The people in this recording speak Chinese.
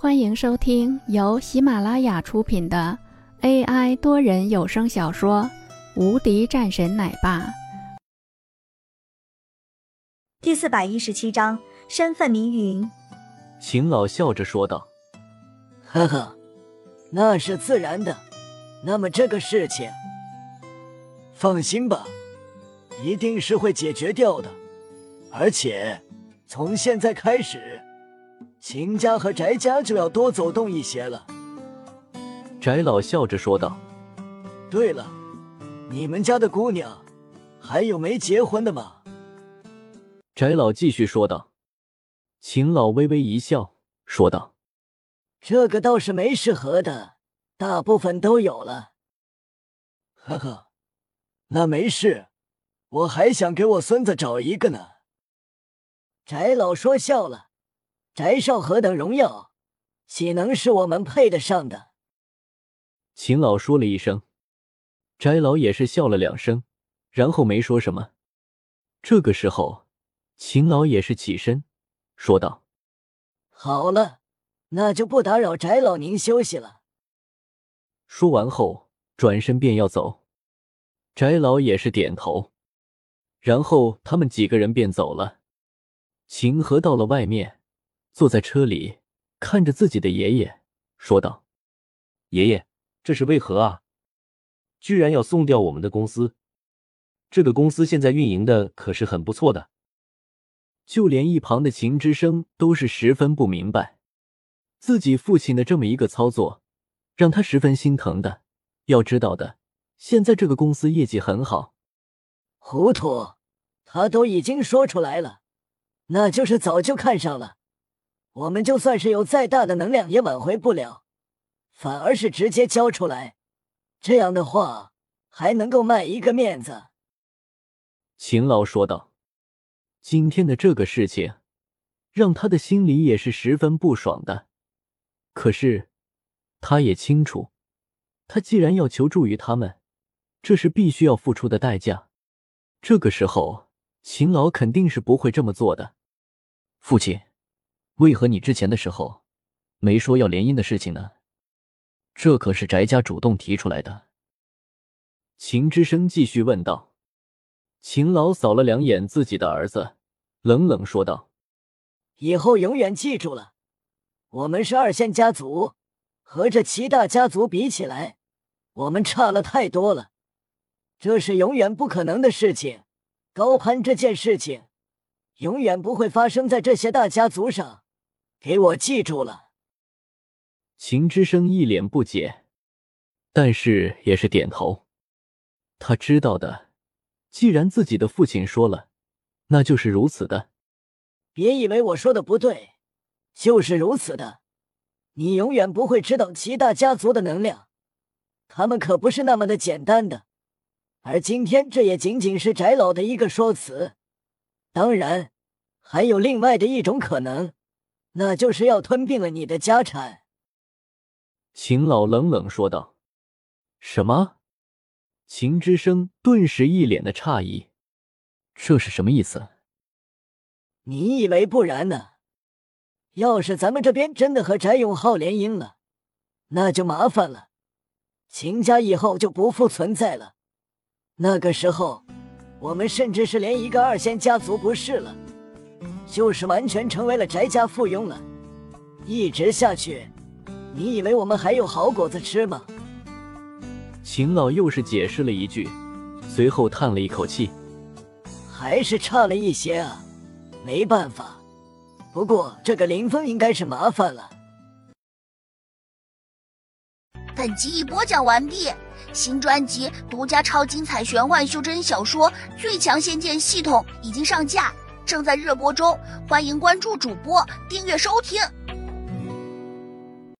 欢迎收听由喜马拉雅出品的 AI 多人有声小说《无敌战神奶爸》第四百一十七章身份谜云。秦老笑着说道：“呵呵，那是自然的。那么这个事情，放心吧，一定是会解决掉的。而且从现在开始。”秦家和翟家就要多走动一些了。翟老笑着说道：“对了，你们家的姑娘还有没结婚的吗？”翟老继续说道。秦老微微一笑，说道：“这个倒是没适合的，大部分都有了。”呵呵，那没事，我还想给我孙子找一个呢。翟老说笑了。翟少何等荣耀，岂能是我们配得上的？秦老说了一声，翟老也是笑了两声，然后没说什么。这个时候，秦老也是起身说道：“好了，那就不打扰翟老您休息了。”说完后，转身便要走。翟老也是点头，然后他们几个人便走了。秦河到了外面。坐在车里，看着自己的爷爷，说道：“爷爷，这是为何啊？居然要送掉我们的公司？这个公司现在运营的可是很不错的。”就连一旁的秦之声都是十分不明白，自己父亲的这么一个操作，让他十分心疼的。要知道的，现在这个公司业绩很好。糊涂，他都已经说出来了，那就是早就看上了。我们就算是有再大的能量也挽回不了，反而是直接交出来，这样的话还能够卖一个面子。”秦老说道。今天的这个事情，让他的心里也是十分不爽的。可是，他也清楚，他既然要求助于他们，这是必须要付出的代价。这个时候，秦老肯定是不会这么做的。父亲。为何你之前的时候没说要联姻的事情呢？这可是翟家主动提出来的。秦之声继续问道。秦老扫了两眼自己的儿子，冷冷说道：“以后永远记住了，我们是二线家族，和这七大家族比起来，我们差了太多了。这是永远不可能的事情。高攀这件事情，永远不会发生在这些大家族上。”给我记住了。秦之声一脸不解，但是也是点头。他知道的，既然自己的父亲说了，那就是如此的。别以为我说的不对，就是如此的。你永远不会知道七大家族的能量，他们可不是那么的简单的。而今天，这也仅仅是翟老的一个说辞。当然，还有另外的一种可能。那就是要吞并了你的家产。”秦老冷冷说道。“什么？”秦之声顿时一脸的诧异，“这是什么意思？”你以为不然呢？要是咱们这边真的和翟永浩联姻了，那就麻烦了，秦家以后就不复存在了。那个时候，我们甚至是连一个二仙家族不是了。就是完全成为了宅家附庸了，一直下去，你以为我们还有好果子吃吗？秦老又是解释了一句，随后叹了一口气，还是差了一些啊，没办法。不过这个林峰应该是麻烦了。本集已播讲完毕，新专辑独家超精彩玄幻修真小说《最强仙剑系统》已经上架。正在热播中，欢迎关注主播，订阅收听。